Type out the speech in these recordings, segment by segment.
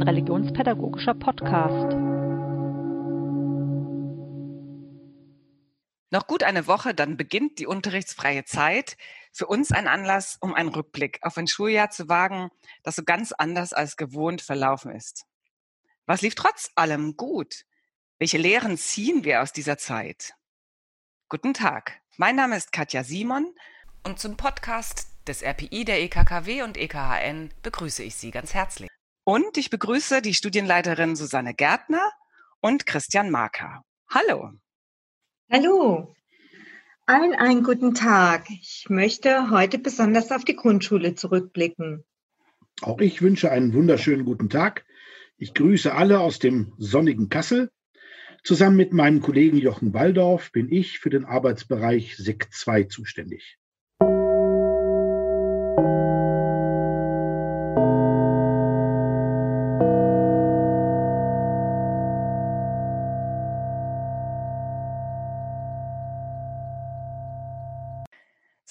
ein religionspädagogischer Podcast. Noch gut eine Woche, dann beginnt die unterrichtsfreie Zeit. Für uns ein Anlass, um einen Rückblick auf ein Schuljahr zu wagen, das so ganz anders als gewohnt verlaufen ist. Was lief trotz allem gut? Welche Lehren ziehen wir aus dieser Zeit? Guten Tag, mein Name ist Katja Simon und zum Podcast des RPI der EKKW und EKHN begrüße ich Sie ganz herzlich. Und ich begrüße die Studienleiterin Susanne Gärtner und Christian Marker. Hallo. Hallo. Allen einen guten Tag. Ich möchte heute besonders auf die Grundschule zurückblicken. Auch ich wünsche einen wunderschönen guten Tag. Ich grüße alle aus dem sonnigen Kassel. Zusammen mit meinem Kollegen Jochen Waldorf bin ich für den Arbeitsbereich SEC 2 zuständig.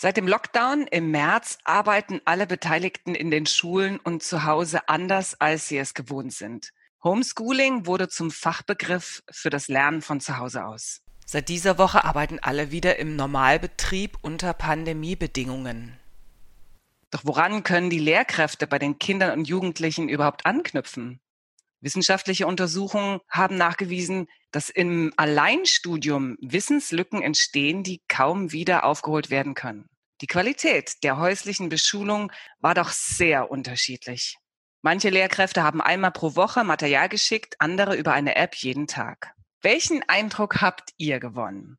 Seit dem Lockdown im März arbeiten alle Beteiligten in den Schulen und zu Hause anders, als sie es gewohnt sind. Homeschooling wurde zum Fachbegriff für das Lernen von zu Hause aus. Seit dieser Woche arbeiten alle wieder im Normalbetrieb unter Pandemiebedingungen. Doch woran können die Lehrkräfte bei den Kindern und Jugendlichen überhaupt anknüpfen? Wissenschaftliche Untersuchungen haben nachgewiesen, dass im Alleinstudium Wissenslücken entstehen, die kaum wieder aufgeholt werden können. Die Qualität der häuslichen Beschulung war doch sehr unterschiedlich. Manche Lehrkräfte haben einmal pro Woche Material geschickt, andere über eine App jeden Tag. Welchen Eindruck habt ihr gewonnen?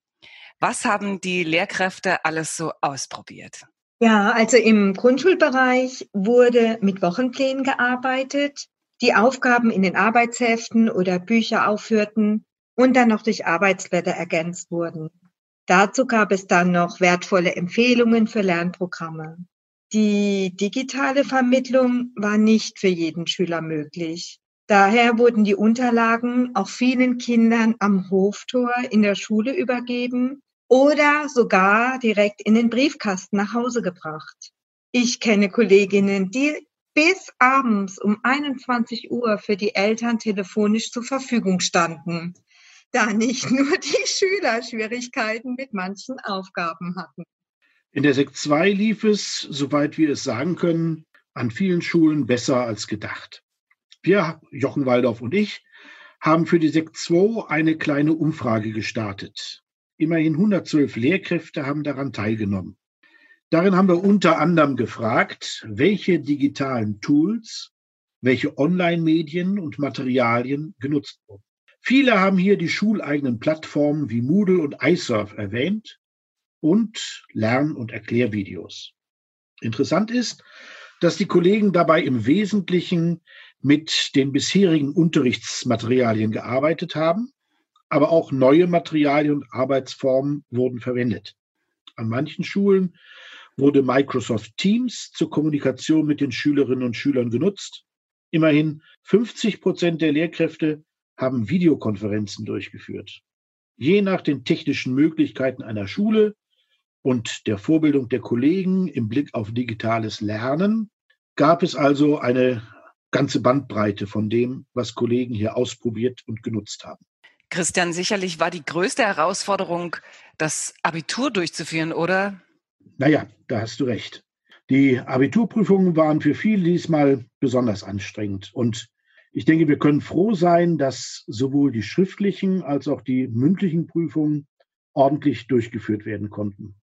Was haben die Lehrkräfte alles so ausprobiert? Ja, also im Grundschulbereich wurde mit Wochenplänen gearbeitet die Aufgaben in den Arbeitsheften oder Bücher aufführten und dann noch durch Arbeitsblätter ergänzt wurden. Dazu gab es dann noch wertvolle Empfehlungen für Lernprogramme. Die digitale Vermittlung war nicht für jeden Schüler möglich. Daher wurden die Unterlagen auch vielen Kindern am Hoftor in der Schule übergeben oder sogar direkt in den Briefkasten nach Hause gebracht. Ich kenne Kolleginnen, die bis abends um 21 Uhr für die Eltern telefonisch zur Verfügung standen, da nicht nur die Schüler Schwierigkeiten mit manchen Aufgaben hatten. In der Sekt 2 lief es, soweit wir es sagen können, an vielen Schulen besser als gedacht. Wir, Jochen Waldorf und ich, haben für die Sekt 2 eine kleine Umfrage gestartet. Immerhin 112 Lehrkräfte haben daran teilgenommen. Darin haben wir unter anderem gefragt, welche digitalen Tools, welche Online-Medien und Materialien genutzt wurden. Viele haben hier die schuleigenen Plattformen wie Moodle und iSurf erwähnt und Lern- und Erklärvideos. Interessant ist, dass die Kollegen dabei im Wesentlichen mit den bisherigen Unterrichtsmaterialien gearbeitet haben, aber auch neue Materialien und Arbeitsformen wurden verwendet. An manchen Schulen wurde Microsoft Teams zur Kommunikation mit den Schülerinnen und Schülern genutzt. Immerhin 50 Prozent der Lehrkräfte haben Videokonferenzen durchgeführt. Je nach den technischen Möglichkeiten einer Schule und der Vorbildung der Kollegen im Blick auf digitales Lernen gab es also eine ganze Bandbreite von dem, was Kollegen hier ausprobiert und genutzt haben. Christian, sicherlich war die größte Herausforderung, das Abitur durchzuführen, oder? Naja, da hast du recht. Die Abiturprüfungen waren für viele diesmal besonders anstrengend. Und ich denke, wir können froh sein, dass sowohl die schriftlichen als auch die mündlichen Prüfungen ordentlich durchgeführt werden konnten.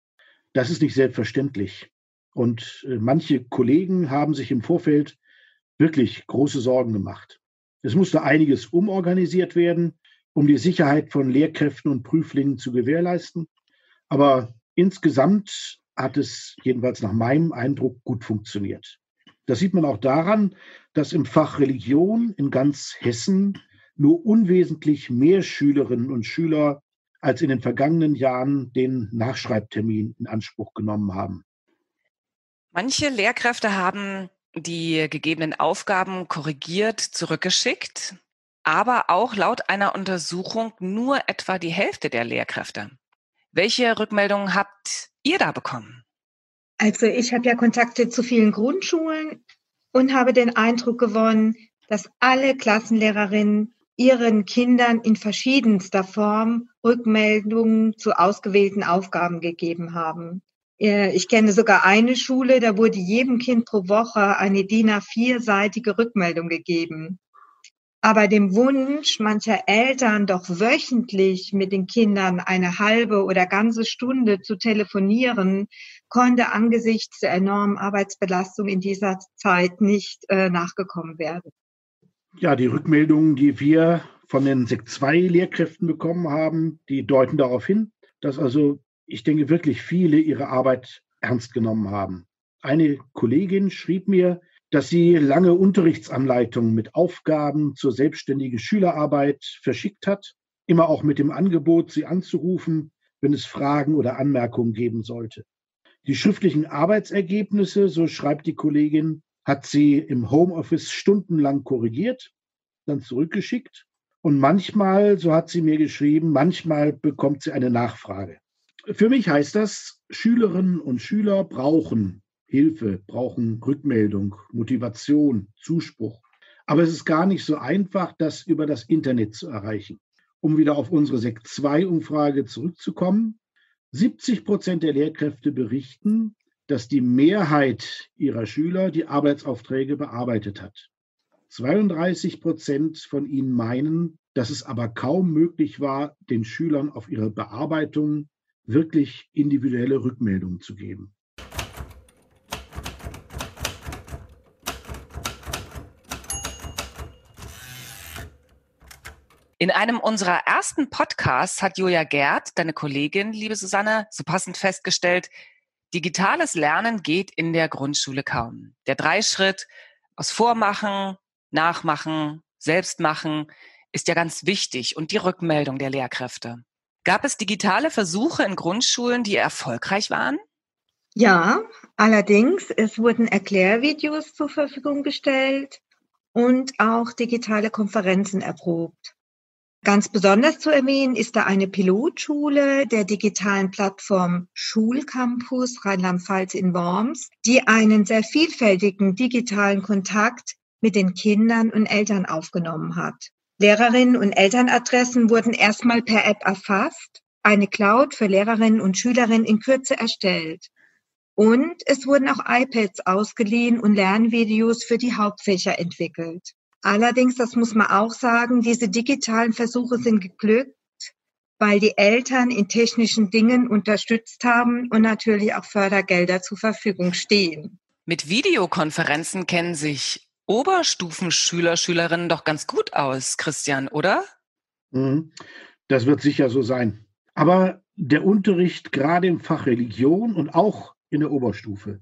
Das ist nicht selbstverständlich. Und äh, manche Kollegen haben sich im Vorfeld wirklich große Sorgen gemacht. Es musste einiges umorganisiert werden, um die Sicherheit von Lehrkräften und Prüflingen zu gewährleisten. Aber insgesamt hat es jedenfalls nach meinem Eindruck gut funktioniert. Das sieht man auch daran, dass im Fach Religion in ganz Hessen nur unwesentlich mehr Schülerinnen und Schüler als in den vergangenen Jahren den Nachschreibtermin in Anspruch genommen haben. Manche Lehrkräfte haben die gegebenen Aufgaben korrigiert zurückgeschickt, aber auch laut einer Untersuchung nur etwa die Hälfte der Lehrkräfte. Welche Rückmeldungen habt ihr da bekommen? Also ich habe ja Kontakte zu vielen Grundschulen und habe den Eindruck gewonnen, dass alle Klassenlehrerinnen ihren Kindern in verschiedenster Form Rückmeldungen zu ausgewählten Aufgaben gegeben haben. Äh, ich kenne sogar eine Schule, da wurde jedem Kind pro Woche eine DIN A4-seitige Rückmeldung gegeben. Aber dem Wunsch mancher Eltern, doch wöchentlich mit den Kindern eine halbe oder ganze Stunde zu telefonieren, konnte angesichts der enormen Arbeitsbelastung in dieser Zeit nicht äh, nachgekommen werden. Ja, die Rückmeldungen, die wir von den Sekt 2 Lehrkräften bekommen haben, die deuten darauf hin, dass also, ich denke, wirklich viele ihre Arbeit ernst genommen haben. Eine Kollegin schrieb mir, dass sie lange Unterrichtsanleitungen mit Aufgaben zur selbstständigen Schülerarbeit verschickt hat, immer auch mit dem Angebot, sie anzurufen, wenn es Fragen oder Anmerkungen geben sollte. Die schriftlichen Arbeitsergebnisse, so schreibt die Kollegin, hat sie im Homeoffice stundenlang korrigiert, dann zurückgeschickt. Und manchmal, so hat sie mir geschrieben, manchmal bekommt sie eine Nachfrage. Für mich heißt das, Schülerinnen und Schüler brauchen Hilfe, brauchen Rückmeldung, Motivation, Zuspruch. Aber es ist gar nicht so einfach, das über das Internet zu erreichen. Um wieder auf unsere Sekt 2 Umfrage zurückzukommen. 70 Prozent der Lehrkräfte berichten, dass die Mehrheit ihrer Schüler die Arbeitsaufträge bearbeitet hat. 32 Prozent von ihnen meinen, dass es aber kaum möglich war, den Schülern auf ihre Bearbeitung wirklich individuelle Rückmeldungen zu geben. In einem unserer ersten Podcasts hat Julia Gerd, deine Kollegin, liebe Susanne, so passend festgestellt, Digitales Lernen geht in der Grundschule kaum. Der Dreischritt aus Vormachen, Nachmachen, Selbstmachen ist ja ganz wichtig und die Rückmeldung der Lehrkräfte. Gab es digitale Versuche in Grundschulen, die erfolgreich waren? Ja, allerdings, es wurden Erklärvideos zur Verfügung gestellt und auch digitale Konferenzen erprobt. Ganz besonders zu erwähnen ist da eine Pilotschule der digitalen Plattform Schulcampus Rheinland-Pfalz in Worms, die einen sehr vielfältigen digitalen Kontakt mit den Kindern und Eltern aufgenommen hat. Lehrerinnen und Elternadressen wurden erstmal per App erfasst, eine Cloud für Lehrerinnen und Schülerinnen in Kürze erstellt. Und es wurden auch iPads ausgeliehen und Lernvideos für die Hauptfächer entwickelt. Allerdings, das muss man auch sagen, diese digitalen Versuche sind geglückt, weil die Eltern in technischen Dingen unterstützt haben und natürlich auch Fördergelder zur Verfügung stehen. Mit Videokonferenzen kennen sich Oberstufenschüler, Schülerinnen doch ganz gut aus, Christian, oder? Mhm. Das wird sicher so sein. Aber der Unterricht gerade im Fach Religion und auch in der Oberstufe,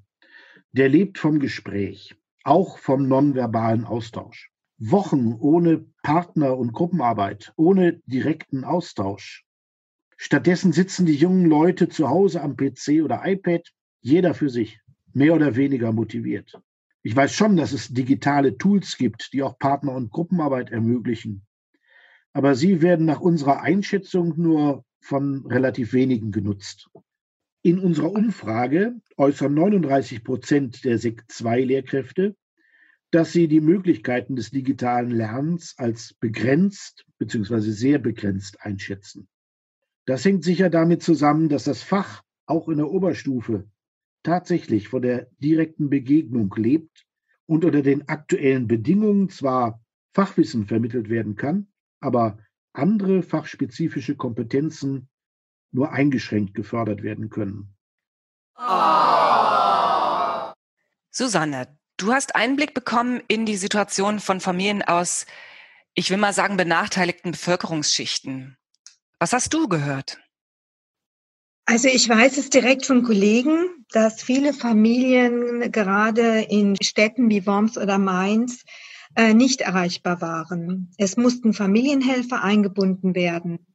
der lebt vom Gespräch, auch vom nonverbalen Austausch. Wochen ohne Partner und Gruppenarbeit, ohne direkten Austausch. Stattdessen sitzen die jungen Leute zu Hause am PC oder iPad, jeder für sich, mehr oder weniger motiviert. Ich weiß schon, dass es digitale Tools gibt, die auch Partner- und Gruppenarbeit ermöglichen. Aber sie werden nach unserer Einschätzung nur von relativ wenigen genutzt. In unserer Umfrage äußern 39 Prozent der SEC 2 Lehrkräfte, dass sie die Möglichkeiten des digitalen Lernens als begrenzt bzw. sehr begrenzt einschätzen. Das hängt sicher damit zusammen, dass das Fach auch in der Oberstufe tatsächlich von der direkten Begegnung lebt und unter den aktuellen Bedingungen zwar Fachwissen vermittelt werden kann, aber andere fachspezifische Kompetenzen nur eingeschränkt gefördert werden können. Susanne, Du hast Einblick bekommen in die Situation von Familien aus, ich will mal sagen, benachteiligten Bevölkerungsschichten. Was hast du gehört? Also ich weiß es direkt von Kollegen, dass viele Familien gerade in Städten wie Worms oder Mainz äh, nicht erreichbar waren. Es mussten Familienhelfer eingebunden werden.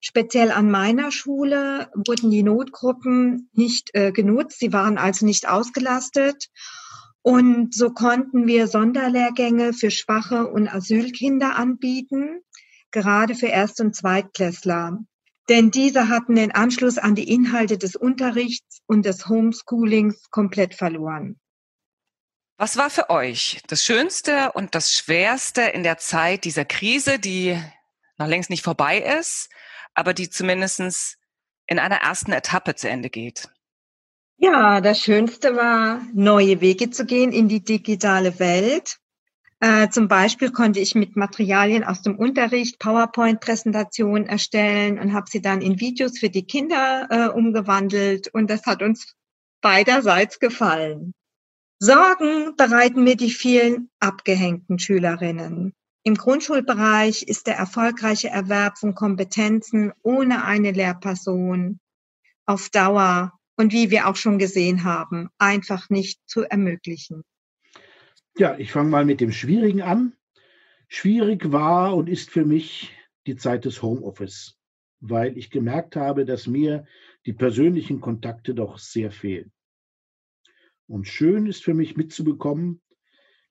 Speziell an meiner Schule wurden die Notgruppen nicht äh, genutzt. Sie waren also nicht ausgelastet. Und so konnten wir Sonderlehrgänge für Schwache und Asylkinder anbieten, gerade für Erst- und Zweitklässler. Denn diese hatten den Anschluss an die Inhalte des Unterrichts und des Homeschoolings komplett verloren. Was war für euch das Schönste und das Schwerste in der Zeit dieser Krise, die noch längst nicht vorbei ist, aber die zumindest in einer ersten Etappe zu Ende geht? Ja, das Schönste war, neue Wege zu gehen in die digitale Welt. Äh, zum Beispiel konnte ich mit Materialien aus dem Unterricht PowerPoint-Präsentationen erstellen und habe sie dann in Videos für die Kinder äh, umgewandelt und das hat uns beiderseits gefallen. Sorgen bereiten mir die vielen abgehängten Schülerinnen. Im Grundschulbereich ist der erfolgreiche Erwerb von Kompetenzen ohne eine Lehrperson auf Dauer und wie wir auch schon gesehen haben, einfach nicht zu ermöglichen. Ja, ich fange mal mit dem Schwierigen an. Schwierig war und ist für mich die Zeit des Homeoffice, weil ich gemerkt habe, dass mir die persönlichen Kontakte doch sehr fehlen. Und schön ist für mich mitzubekommen,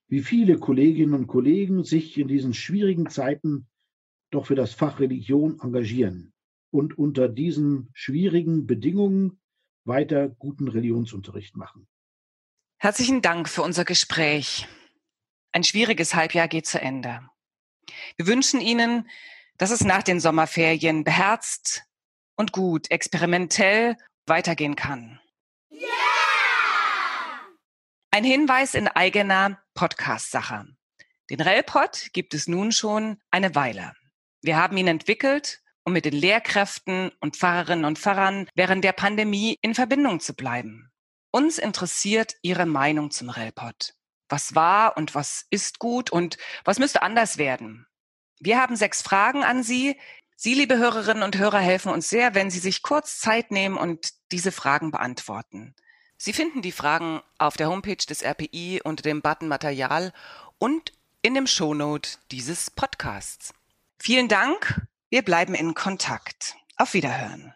wie viele Kolleginnen und Kollegen sich in diesen schwierigen Zeiten doch für das Fach Religion engagieren und unter diesen schwierigen Bedingungen weiter guten Religionsunterricht machen. Herzlichen Dank für unser Gespräch. Ein schwieriges Halbjahr geht zu Ende. Wir wünschen Ihnen, dass es nach den Sommerferien beherzt und gut, experimentell weitergehen kann. Yeah! Ein Hinweis in eigener Podcast-Sache. Den Relpod gibt es nun schon eine Weile. Wir haben ihn entwickelt um mit den Lehrkräften und Pfarrerinnen und Pfarrern während der Pandemie in Verbindung zu bleiben. Uns interessiert Ihre Meinung zum Relpot. Was war und was ist gut und was müsste anders werden? Wir haben sechs Fragen an Sie. Sie, liebe Hörerinnen und Hörer, helfen uns sehr, wenn Sie sich kurz Zeit nehmen und diese Fragen beantworten. Sie finden die Fragen auf der Homepage des RPI unter dem Button Material und in dem Shownote dieses Podcasts. Vielen Dank wir bleiben in Kontakt. Auf Wiederhören.